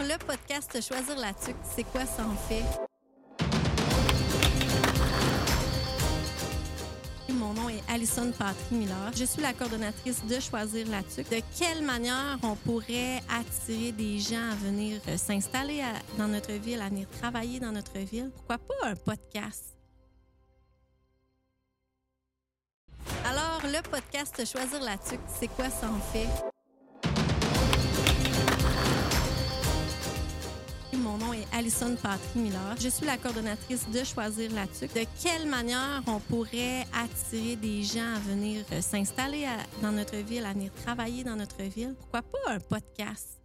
le podcast Choisir la tuque, c'est quoi ça fait? Mon nom est Alison Patry-Miller. Je suis la coordonnatrice de Choisir la tuque. De quelle manière on pourrait attirer des gens à venir euh, s'installer dans notre ville, à venir travailler dans notre ville? Pourquoi pas un podcast? Alors, le podcast Choisir la tuque, c'est quoi ça fait? Mon nom est Alison Patry-Miller. Je suis la coordonnatrice de Choisir la tuque. De quelle manière on pourrait attirer des gens à venir euh, s'installer dans notre ville, à venir travailler dans notre ville? Pourquoi pas un podcast?